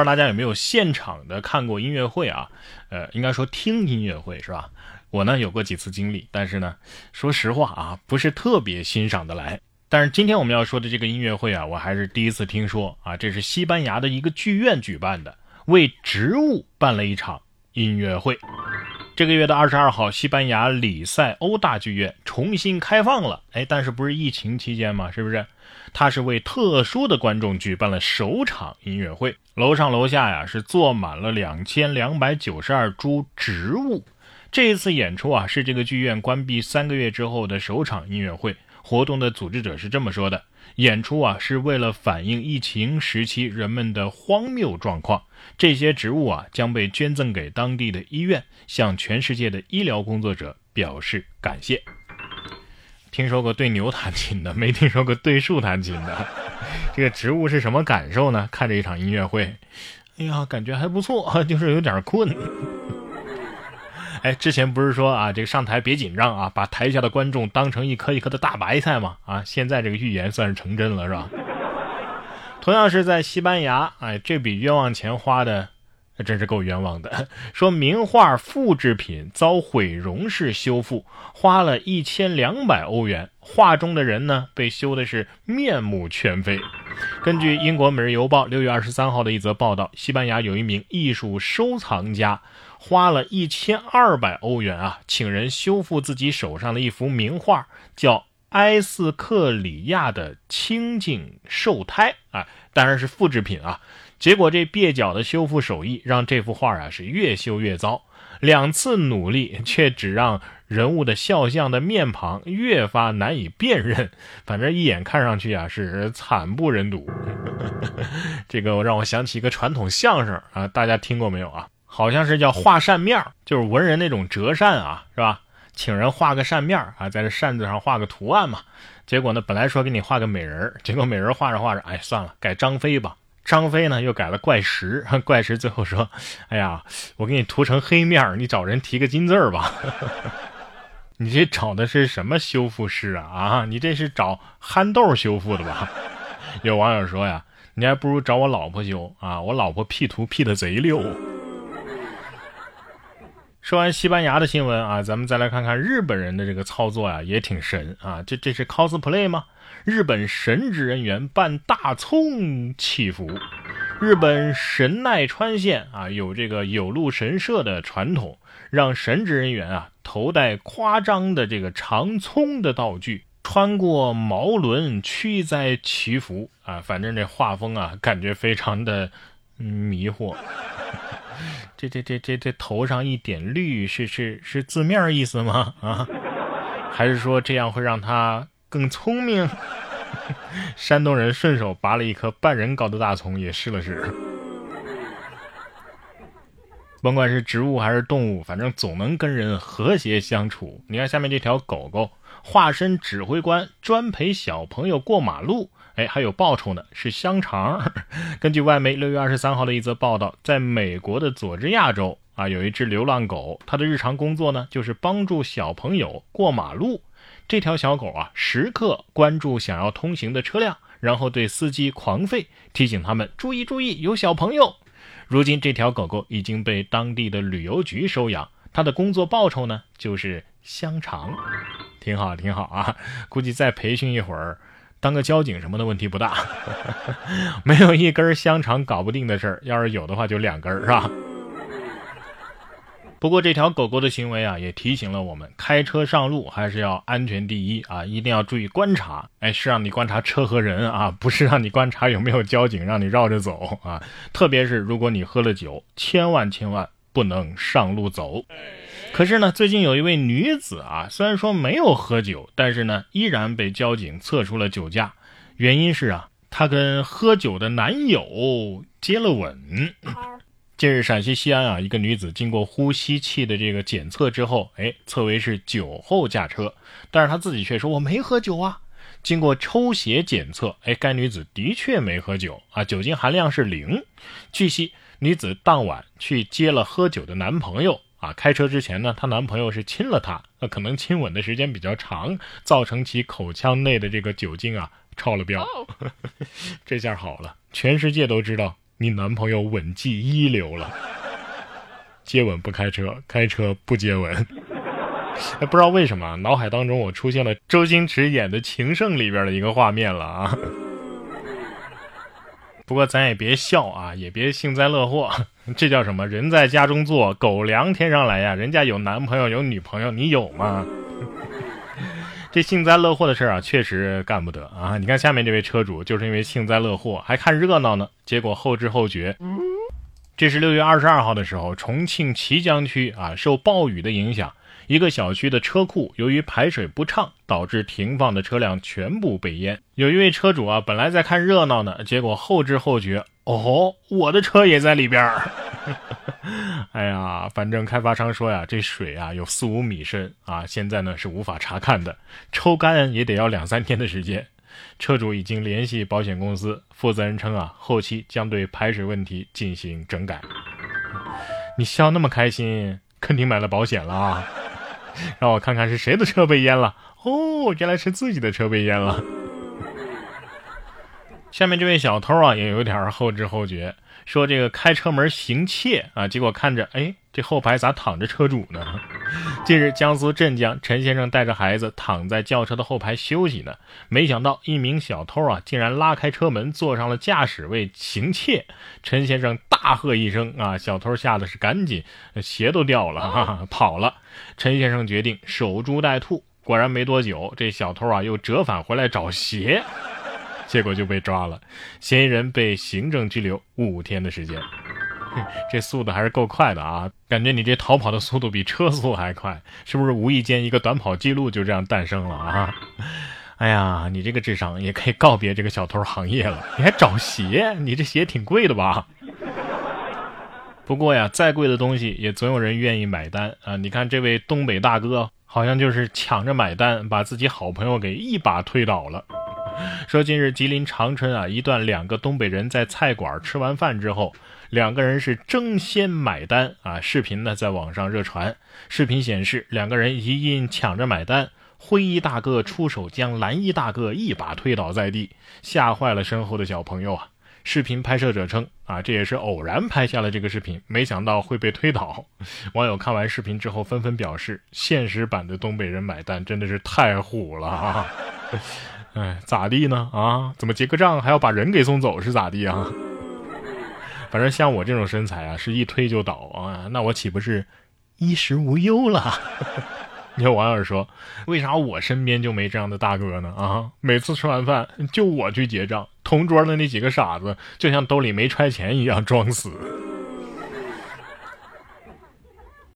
道大家有没有现场的看过音乐会啊？呃，应该说听音乐会是吧？我呢有过几次经历，但是呢，说实话啊，不是特别欣赏的来。但是今天我们要说的这个音乐会啊，我还是第一次听说啊。这是西班牙的一个剧院举办的，为植物办了一场音乐会。这个月的二十二号，西班牙里塞欧大剧院重新开放了。哎，但是不是疫情期间吗？是不是？他是为特殊的观众举办了首场音乐会。楼上楼下呀是坐满了两千两百九十二株植物。这一次演出啊是这个剧院关闭三个月之后的首场音乐会。活动的组织者是这么说的：演出啊是为了反映疫情时期人们的荒谬状况。这些植物啊将被捐赠给当地的医院，向全世界的医疗工作者表示感谢。听说过对牛弹琴的，没听说过对树弹琴的。这个植物是什么感受呢？看这一场音乐会，哎呀，感觉还不错，就是有点困。哎，之前不是说啊，这个上台别紧张啊，把台下的观众当成一颗一颗的大白菜吗？啊，现在这个预言算是成真了，是吧？同样是在西班牙，哎，这笔冤枉钱花的真是够冤枉的。说名画复制品遭毁容式修复，花了一千两百欧元，画中的人呢被修的是面目全非。根据英国《每日邮报》六月二十三号的一则报道，西班牙有一名艺术收藏家。花了一千二百欧元啊，请人修复自己手上的一幅名画，叫《埃斯克里亚的清净受胎》啊，当然是复制品啊。结果这蹩脚的修复手艺让这幅画啊是越修越糟，两次努力却只让人物的肖像的面庞越发难以辨认，反正一眼看上去啊是惨不忍睹。这个让我想起一个传统相声啊，大家听过没有啊？好像是叫画扇面就是文人那种折扇啊，是吧？请人画个扇面啊，在这扇子上画个图案嘛。结果呢，本来说给你画个美人结果美人画着画着，哎，算了，改张飞吧。张飞呢又改了怪石，怪石最后说，哎呀，我给你涂成黑面你找人提个金字吧。你这找的是什么修复师啊？啊，你这是找憨豆修复的吧？有网友说呀，你还不如找我老婆修啊，我老婆 P 图 P 的贼溜。说完西班牙的新闻啊，咱们再来看看日本人的这个操作呀，也挺神啊！这这是 cosplay 吗？日本神职人员扮大葱祈福。日本神奈川县啊，有这个有路神社的传统，让神职人员啊头戴夸张的这个长葱的道具，穿过毛轮驱灾祈福啊。反正这画风啊，感觉非常的迷惑。这这这这这头上一点绿是是是字面意思吗？啊，还是说这样会让他更聪明？山东人顺手拔了一颗半人高的大葱也试了试。甭管是植物还是动物，反正总能跟人和谐相处。你看下面这条狗狗，化身指挥官，专陪小朋友过马路。哎，还有报酬呢，是香肠。根据外媒六月二十三号的一则报道，在美国的佐治亚州啊，有一只流浪狗，它的日常工作呢，就是帮助小朋友过马路。这条小狗啊，时刻关注想要通行的车辆，然后对司机狂吠，提醒他们注意注意，有小朋友。如今，这条狗狗已经被当地的旅游局收养，它的工作报酬呢，就是香肠，挺好挺好啊。估计再培训一会儿。当个交警什么的问题不大，没有一根香肠搞不定的事儿，要是有的话就两根儿，是吧？不过这条狗狗的行为啊，也提醒了我们，开车上路还是要安全第一啊，一定要注意观察。哎，是让你观察车和人啊，不是让你观察有没有交警让你绕着走啊。特别是如果你喝了酒，千万千万不能上路走。可是呢，最近有一位女子啊，虽然说没有喝酒，但是呢，依然被交警测出了酒驾。原因是啊，她跟喝酒的男友接了吻。近日，陕西西安啊，一个女子经过呼吸器的这个检测之后，哎，测为是酒后驾车，但是她自己却说我没喝酒啊。经过抽血检测，哎，该女子的确没喝酒啊，酒精含量是零。据悉，女子当晚去接了喝酒的男朋友。啊，开车之前呢，她男朋友是亲了她，那可能亲吻的时间比较长，造成其口腔内的这个酒精啊超了标。这下好了，全世界都知道你男朋友吻技一流了。接吻不开车，开车不接吻。哎，不知道为什么，脑海当中我出现了周星驰演的《情圣》里边的一个画面了啊。不过咱也别笑啊，也别幸灾乐祸，这叫什么？人在家中坐，狗粮天上来呀！人家有男朋友有女朋友，你有吗？这幸灾乐祸的事儿啊，确实干不得啊！你看下面这位车主，就是因为幸灾乐祸，还看热闹呢，结果后知后觉。这是六月二十二号的时候，重庆綦江区啊，受暴雨的影响。一个小区的车库由于排水不畅，导致停放的车辆全部被淹。有一位车主啊，本来在看热闹呢，结果后知后觉，哦，我的车也在里边儿。哎呀，反正开发商说呀，这水啊有四五米深啊，现在呢是无法查看的，抽干也得要两三天的时间。车主已经联系保险公司，负责人称啊，后期将对排水问题进行整改。你笑那么开心，肯定买了保险了啊！让我看看是谁的车被淹了哦，原来是自己的车被淹了。下面这位小偷啊，也有点后知后觉，说这个开车门行窃啊，结果看着哎，这后排咋躺着车主呢？近日，江苏镇江陈先生带着孩子躺在轿车的后排休息呢，没想到一名小偷啊，竟然拉开车门坐上了驾驶位行窃。陈先生大喝一声啊，小偷吓得是赶紧鞋都掉了，跑了。陈先生决定守株待兔，果然没多久，这小偷啊又折返回来找鞋，结果就被抓了。嫌疑人被行政拘留五天的时间，这速度还是够快的啊！感觉你这逃跑的速度比车速还快，是不是？无意间一个短跑记录就这样诞生了啊！哎呀，你这个智商也可以告别这个小偷行业了。你还找鞋？你这鞋挺贵的吧？不过呀，再贵的东西也总有人愿意买单啊！你看这位东北大哥，好像就是抢着买单，把自己好朋友给一把推倒了。说近日吉林长春啊，一段两个东北人在菜馆吃完饭之后，两个人是争先买单啊！视频呢在网上热传，视频显示两个人一因抢着买单，灰衣大哥出手将蓝衣大哥一把推倒在地，吓坏了身后的小朋友啊！视频拍摄者称：“啊，这也是偶然拍下了这个视频，没想到会被推倒。”网友看完视频之后纷纷表示：“现实版的东北人买单真的是太虎了啊！”哎，咋地呢？啊，怎么结个账还要把人给送走是咋地啊？反正像我这种身材啊，是一推就倒啊，那我岂不是衣食无忧了？你有网友说：“为啥我身边就没这样的大哥呢？啊，每次吃完饭就我去结账，同桌的那几个傻子就像兜里没揣钱一样装死。”